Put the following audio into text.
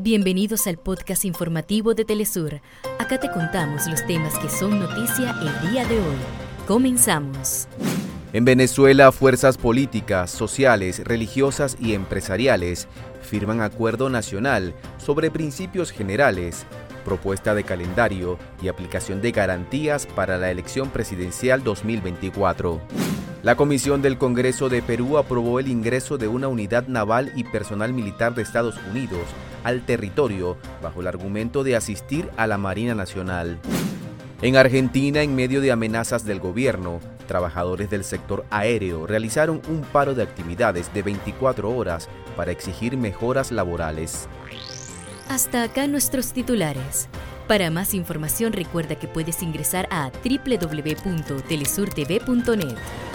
Bienvenidos al podcast informativo de Telesur. Acá te contamos los temas que son noticia el día de hoy. Comenzamos. En Venezuela, fuerzas políticas, sociales, religiosas y empresariales firman acuerdo nacional sobre principios generales, propuesta de calendario y aplicación de garantías para la elección presidencial 2024. La Comisión del Congreso de Perú aprobó el ingreso de una unidad naval y personal militar de Estados Unidos al territorio bajo el argumento de asistir a la Marina Nacional. En Argentina, en medio de amenazas del gobierno, trabajadores del sector aéreo realizaron un paro de actividades de 24 horas para exigir mejoras laborales. Hasta acá nuestros titulares. Para más información recuerda que puedes ingresar a www.telesurtv.net.